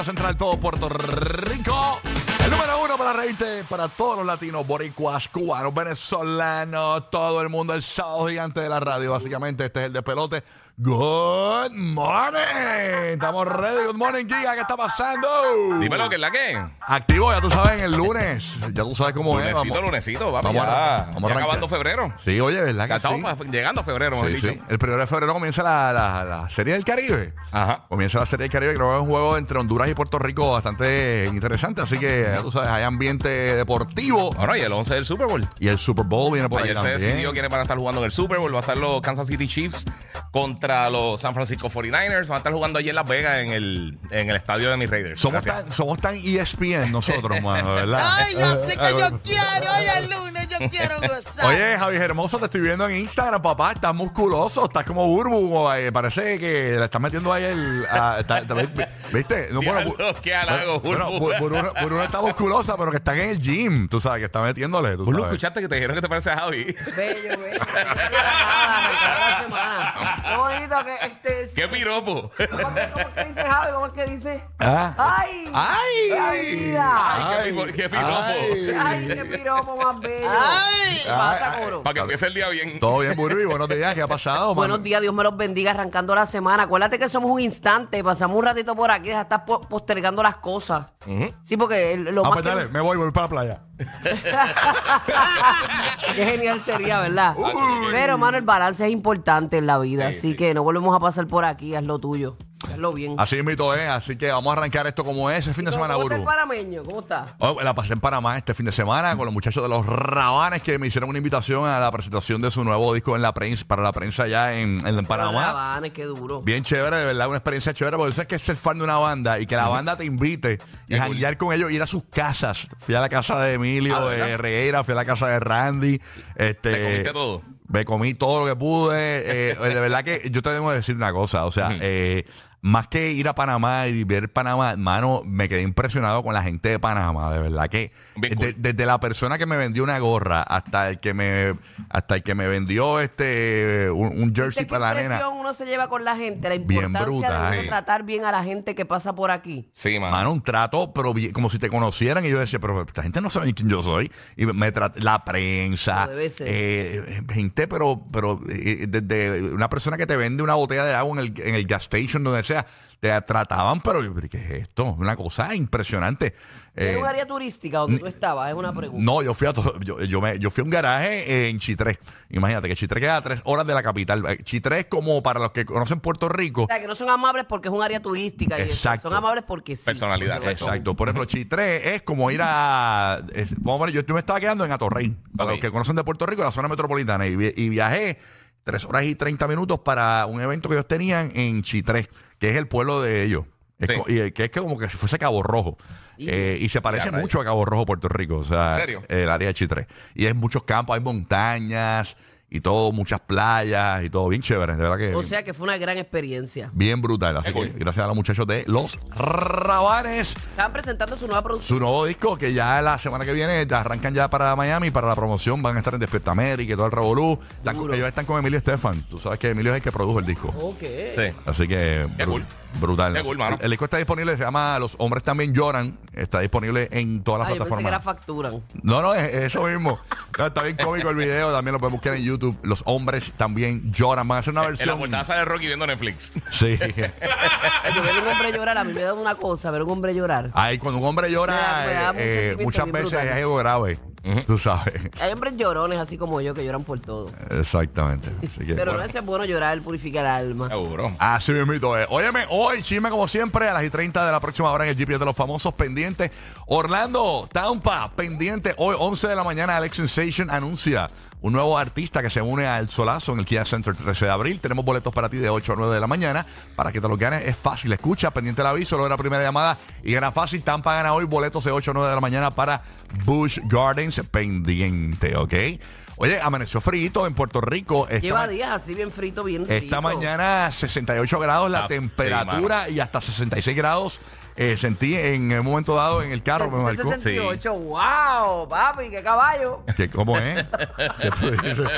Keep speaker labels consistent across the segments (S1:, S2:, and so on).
S1: Florida Central, todo Puerto Rico. El número uno para reírte para todos los latinos, boricuas, cubanos, venezolanos, todo el mundo, el sábado gigante de la radio. Básicamente, este es el de pelote. Good morning. Estamos ready. Good morning, Giga. ¿Qué está pasando?
S2: Dímelo, que es la que?
S1: Activo, ya tú sabes, el lunes. Ya tú sabes cómo es.
S2: Lunesito,
S1: Vamos.
S2: lunesito, papi,
S1: vamos a-
S2: ya,
S1: vamos a
S2: ya
S1: arrancar.
S2: acabando febrero.
S1: Sí, oye, ¿verdad
S2: Ya
S1: que
S2: estamos
S1: sí?
S2: pa- llegando a febrero,
S1: Sí,
S2: dicho.
S1: sí. El primero de febrero comienza la, la- la Serie del Caribe.
S2: Ajá.
S1: Comienza la Serie del Caribe, creo que es un juego entre Honduras y Puerto Rico bastante interesante. Así que, ya tú sabes, hay ambiente deportivo.
S2: Bueno, y el 11 del Super Bowl.
S1: Y el Super Bowl viene por ahí
S2: Ayer se
S1: también.
S2: decidió quiénes van a estar jugando en el Super Bowl. Va a estar los Kansas City Chiefs contra los San Francisco 49ers. Van a estar jugando allí en Las Vegas en el, en el estadio de mis Raiders.
S1: Somos
S2: Gracias.
S1: tan, somos tan ESPN nosotros, mano, ¿verdad?
S3: Ay, yo sé que yo quiero. Hoy es lunes, yo quiero gozar.
S1: Oye, Javi Hermoso, te estoy viendo en Instagram, papá. Estás musculoso, estás como burbu. eh, parece que le estás metiendo ahí el. ah, está- está- ¿Viste? No,
S2: Diablo, qué halago,
S1: bueno,
S2: Burbu.
S1: bu- Burbu- Burbu está musculosa, pero que está en el gym. Tú sabes que está metiéndole. Tú
S2: ¿Tú lo
S1: sabes.
S2: escuchaste que te dijeron que te parece a Javi?
S3: Bello, bello. Semana. Qué bonito que este.
S2: ¡Qué piropo!
S3: ¿Cómo es que- cómo es que dice Javi? ¿Cómo es que dice?
S1: Ah.
S3: ¡Ay!
S1: ¡Ay!
S3: ¡Ay, vida!
S2: Ay, qué pi- qué piropo.
S1: ay.
S3: ¡Ay, qué piropo más bello!
S4: Ay.
S3: ¿Qué pasa,
S1: Ay,
S3: coro?
S2: Para que empiece el día bien.
S1: Todo bien, Burbu. Buenos días. ¿Qué ha pasado, mano?
S3: Buenos días, Dios me los bendiga arrancando la semana. Acuérdate que somos un instante, pasamos un ratito por aquí, ya estás po- postergando las cosas. Sí, porque el- lo
S1: Ah,
S3: más
S1: pues
S3: que-
S1: dale, me voy, voy para la playa.
S3: Qué genial sería, ¿verdad? Pero, hermano, el balance es importante en la vida.
S2: Sí,
S3: así
S2: sí.
S3: que no volvemos a pasar por aquí. Haz lo tuyo. Hazlo bien.
S1: Así mismo es. Así que vamos a arrancar esto como es el fin de
S3: ¿Cómo,
S1: semana,
S3: cómo está el
S1: Burbu.
S3: panameño? ¿Cómo está?
S1: Oh, la pasé en Panamá este fin de semana con los muchachos de los Rabanes que me hicieron una invitación a la presentación de su nuevo disco en la prensa, para la prensa allá en, en Panamá.
S3: Rabanes, qué duro.
S1: Bien chévere, de verdad, una experiencia chévere, porque sabes que es ser fan de una banda y que la banda te invite y
S2: cool.
S1: janguear con ellos, ir a sus casas. Fui a la casa de Emilio
S2: Ah, ¿verdad?
S1: eh, Regueira, fui a la casa de Randy. Este,
S2: ¿Te comiste todo?
S1: Me comí todo lo que pude. eh, de verdad que yo te tengo que decir una cosa, o sea, eh, más que ir a Panamá y ver Panamá, hermano, me quedé impresionado con la gente de Panamá, de verdad que
S2: Bien
S1: de-
S2: cool.
S1: desde la persona que me vendió una gorra hasta el que me hasta el que me vendió este un, un jersey
S3: ¿Qué
S1: para la nena.
S3: uno se lleva con la gente? La
S1: Bien
S3: importancia
S1: brutal.
S3: de tratar bien a la gente que pasa por aquí.
S2: Sí, man.
S1: Mano, un trato, pero bien- como si te conocieran. Y yo decía, pero esta gente no sabe ni quién yo soy. Y me la prensa,
S3: Como debe ser.
S1: eh, gente, pero, pero eh, desde una persona que te vende una botella de agua en el, en el gas station, donde sea, te trataban, pero ¿qué es esto? Una cosa impresionante.
S3: ¿Era
S1: Eh,
S3: un área turística donde tú estabas? Es una pregunta.
S1: no, yo fui a to- yo, yo, me- yo fui a un garaje en Chitré. Imagínate que Chitré queda a tres horas de la capital. Eh, Chitré es como para los que conocen Puerto Rico.
S3: O sea, que no son amables porque es un área turística. y eso.
S1: Exacto.
S3: Son amables porque sí.
S2: Personalidad,
S3: Porque
S2: exacto.
S1: Exacto. Por ejemplo, Chitré es como ir a. es- vamos a ver, yo, yo me estaba quedando en Atorrey. Para
S2: Ok.
S1: los que conocen de Puerto Rico, la zona metropolitana. Y, vi- y viajé tres horas y 30 minutos para un evento que ellos tenían en Chitré, que es el pueblo de ellos. Es
S2: Sí.
S1: co- y eh, que es como que si fuese Cabo Rojo. Eh, y se parece mucho a Cabo Rojo, Puerto Rico. O sea,
S2: ¿En serio?
S1: el área de Chitré. Y es muchos campos, hay montañas y todo, muchas playas y todo. Bien chévere, de verdad que.
S3: O sea que fue una gran experiencia.
S1: bien brutal. Así que gracias a los muchachos de Los Rabanes
S3: Estaban presentando su nueva producción.
S1: su nuevo disco que ya la semana que viene arrancan ya para Miami para la promoción van a estar en Despierta América y todo el revolú Están ellos están con Emilio Estefan tú sabes que Emilio es el que produjo el disco
S3: Ok.
S2: Sí.
S1: así que
S2: Qué cool.
S1: Brutal
S2: Qué cool, mano.
S1: el, el disco está disponible se llama Los hombres también lloran está disponible en todas las
S3: Ah, yo pensé que era
S1: plataformas no, no, es, es eso mismo. No, está bien cómico el video, también lo pueden buscar en YouTube. Los hombres también lloran. Van a hacer una
S2: En la
S1: versión.
S2: portada sale Rocky viendo Netflix.
S1: Sí.
S3: Yo ver un hombre llorar, a mí me da una cosa, ver un hombre llorar.
S1: Ay, cuando un hombre llora,
S3: Me da- me da un
S1: eh, eh, muchas veces
S3: brutal.
S1: es algo grave. Tú sabes.
S3: Hay hombres llorones así como yo que lloran por todo.
S1: Exactamente. Así que,
S3: Pero
S1: bueno.
S3: no es bueno llorar, purifica el alma.
S2: Seguro.
S1: Así mismito es. Óyeme, hoy chisme como siempre a las y 30 de la próxima hora en el GPS de los famosos pendientes. Orlando, Tampa, pendiente. Hoy 11 de la mañana Alex Sensation anuncia un nuevo artista que se une al Solazo en el Kia Center 13 de abril. Tenemos boletos para ti de 8 a 9 de la mañana para que te los ganes. Es fácil, escucha, pendiente el aviso, luego la primera llamada y gana fácil. Tampa gana hoy boletos de 8 a 9 de la mañana para Bush Gardens pendiente, ¿ok? Oye, amaneció frío en Puerto Rico. Esta
S3: Lleva días así bien frito, bien rico.
S1: esta mañana 68 grados la temperatura y hasta 66 grados eh, sentí en un momento dado en el carro, me marcó.
S3: 68, wow, papi, qué caballo.
S1: ¿Qué, ¿Cómo es? ¿Qué tú dices?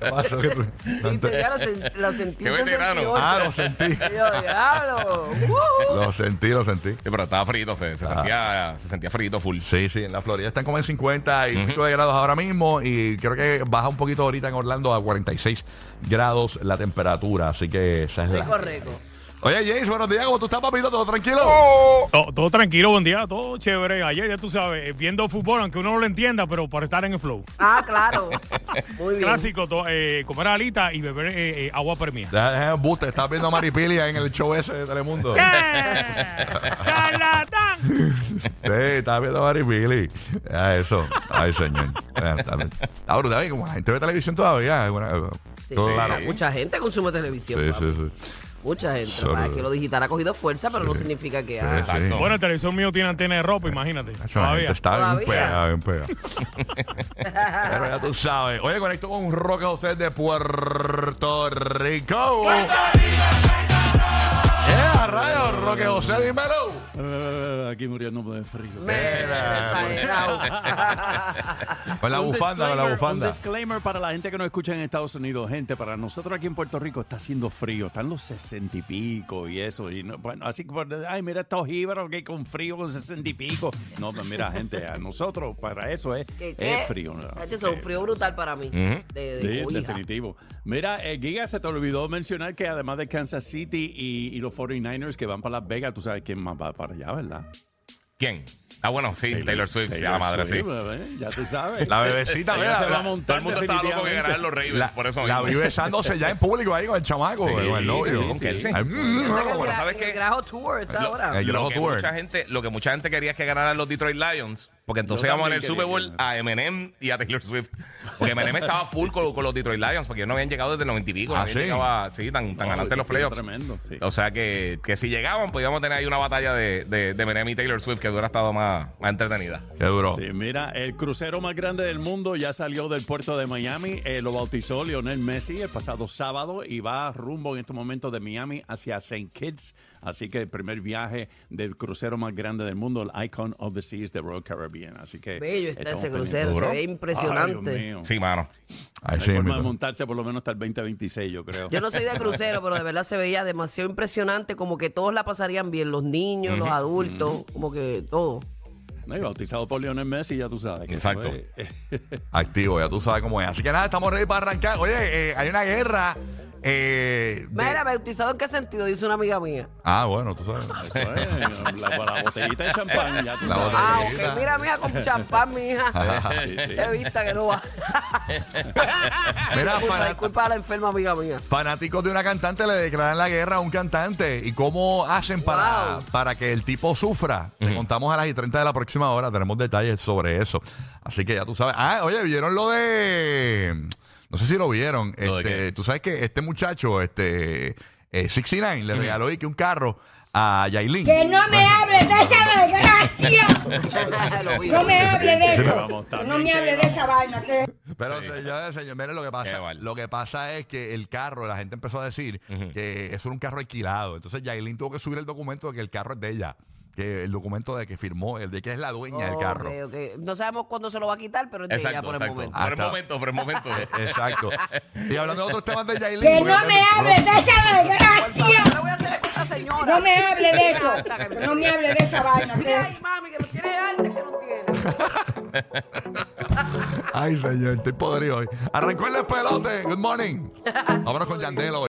S1: ¿Qué pasó? ¿Qué tú- no
S3: Y
S1: ente-
S3: te- ya lo, sen- lo sentí
S2: Qué
S3: en
S2: veterano.
S3: 68.
S1: Ah, lo sentí.
S3: Yo, diablo. uh.
S1: Lo sentí, lo sentí.
S2: Sí, pero estaba frito, se,
S1: Ah.
S2: se sentía, se sentía frito full.
S1: Sí, sí, en la Florida están como en 50 y pico de grados ahora mismo y creo que baja un poquito ahorita en Orlando a 46 grados la temperatura, así que esa es la...
S3: Rico, rico.
S1: Oye, James, buenos días, ¿cómo tú estás, papito? ¿Todo tranquilo?
S4: Todo, todo tranquilo, buen día, todo chévere. Ayer, ya tú sabes, viendo fútbol, aunque uno no lo entienda, pero para estar en el flow.
S3: Ah, claro. Muy bien.
S4: Clásico, to- eh, comer alita y beber eh, eh, agua permía.
S1: Deja, deja el buste, estás viendo a Maripilia en el show ese de Telemundo.
S4: ¡Charlatán!
S1: Sí, estás viendo a Maripili. Ya, eso. Ay, señor. Ah, brutal, ¿eh? como la gente ve televisión todavía. Bueno,
S3: Sí. Mucha gente consume televisión.
S1: Sí,
S3: papi.
S1: sí, sí.
S3: Mucha gente.
S1: Solo-
S3: Para que lo digital ha cogido fuerza, pero no significa que. ah,
S1: Sí,
S2: Exacto.
S4: Bueno, el televisor mío tiene antena de ropa, imagínate.
S1: Gente
S4: Todavía.
S1: está bien
S3: Todavía.
S1: pegada, bien pegada. Pero ya tú sabes. Oye, conecto con un Roque José de Puerto Rico. ¡Eh, rayos! Roque José, dímelo.
S5: Eh, aquí muriéndome de frío.
S3: exagerado.
S1: Con la
S5: Un
S1: bufanda, con la
S5: disclaimer-
S1: bufanda.
S5: Un disclaimer para la gente que nos escucha en Estados Unidos. Gente, para nosotros aquí en Puerto Rico está haciendo frío. Están los sesenta y pico y eso. Y no- bueno, así que, por- ay, mira estos jíbaros que con frío, con sesenta y pico. No, pues mira, gente, a nosotros para eso es,
S3: ¿Qué, qué?
S5: es frío. ¿no?
S3: Hacho,
S5: Así
S3: Eso es
S5: que-
S3: un frío brutal para mí.
S2: Ujú.
S3: De, de
S5: Sí,
S3: cobija.
S5: definitivo. Mira, eh, Giga, se te olvidó mencionar que además de Kansas City y, y los 49ers que van para Las Vegas, tú sabes quién más va para allá, ¿verdad?
S2: ¿Quién? Ah, bueno, sí, Taylor, Swift, sí, a la madre, sí.
S5: bebé, ya tú sabes.
S1: La bebecita, mira,
S5: se va a montar
S2: Todo el mundo estaba loco que ganaran los Ravens,
S1: La,
S2: por eso
S1: la vi besándose ya en público ahí con el chamaco,
S2: Sí,
S1: con el novio.
S2: sí, con Kelsey.
S1: Mm, bueno,
S3: el. Grajo Tour está ahora.
S1: el
S2: Lo
S1: Grajo
S2: que,
S1: Tour.
S2: mucha gente, lo que mucha gente quería es que ganaran los Detroit Lions. Porque entonces íbamos en el Super Bowl a Eminem y a Taylor Swift. Porque Eminem estaba full con, con los Detroit Lions porque ellos no habían llegado desde el 90 y pico.
S1: Ah,
S2: no
S1: ¿sí?
S2: llegado a- sí, tan, tan
S5: No,
S2: adelante en los playoffs.
S5: Tremendo, sí.
S2: O sea que, que si llegaban, pues íbamos a tener ahí una batalla de, de, de Eminem y Taylor Swift que hubiera estado más, más entretenida.
S1: Qué duro.
S5: Sí, mira, el crucero más grande del mundo ya salió del puerto de Miami. Eh, lo bautizó Lionel Messi el pasado sábado y va rumbo en este momento de Miami hacia St. Kitts. Así que el primer viaje del crucero más grande del mundo, el Icon of the Seas de Royal Caribbean. Así que
S3: Bello está ese crucero, se ve
S5: Ay,
S3: impresionante.
S5: Dios mío.
S2: Sí, mano.
S1: Ay,
S5: Hay
S1: sí,
S5: forma de montarse por lo menos hasta el 2026, yo creo.
S3: Yo no soy de crucero, pero de verdad se veía demasiado impresionante, como que todos la pasarían bien, los niños, los adultos, como que todo.
S5: No, y bautizado por Lionel Messi, ya tú sabes. que
S2: Exacto.
S5: eso es-
S1: Activo, ya tú sabes cómo es. Así que nada, estamos ready para arrancar. Oye, eh, hay una guerra. Eh, de-
S3: Mira, bautizado en qué sentido, dice una amiga mía.
S1: Ah, bueno, tú sabes.
S5: eso es, la, la botellita de champán, ya tú
S1: La
S5: sabes.
S3: Ah, ok, mira, mija, con champán, mi hija.
S5: Sí, sí.
S3: Qué vista que no va.
S1: Mira,
S3: disculpa,
S1: fanat-
S3: disculpa a la enferma amiga mía.
S1: fanáticos de una cantante le declaran la guerra a un cantante. ¿Y cómo hacen para,
S3: Wow.
S1: para que el tipo sufra? Te contamos a las y 30 de la próxima hora. Tenemos detalles sobre eso. Así que ya tú sabes. Ah, oye, ¿vieron lo de...? No sé si lo vieron.
S2: ¿Lo de
S1: Este, tú sabes que este muchacho, este... eh, 69, le regaló y que un carro a Yailin.
S6: Que no me hables de esa desgracia. No me hables de eso. Que no me hables de esa vaina. Que...
S1: Pero señores, señor, mire lo que pasa. Lo que pasa es que el carro, la gente empezó a decir que eso era un carro alquilado. Entonces Yailin tuvo que subir el documento de que el carro es de ella. Que el documento de que firmó, el de que es la dueña del carro.
S3: Ok, ok. No sabemos cuándo se lo va a quitar, pero es de ella
S2: Exacto,
S3: por el
S2: exacto.
S3: momento.
S2: Por el momento, por el momento.
S1: Exacto. Y hablando de otros temas de Yailin.
S6: Que
S1: porque-
S6: no me hables de esa
S3: Por favor,
S6: desgracia.
S3: ¿qué le voy a hacer con esta señora?
S6: No me hables de eso.
S3: Hasta que
S6: no me hables de esa vaina.
S3: Mira
S6: Que...
S3: mami, que no tiene arte, que no tiene.
S1: Ay, señor, estoy podrido hoy. Arrancó el despelote. Good morning. Vámonos con Yandelo.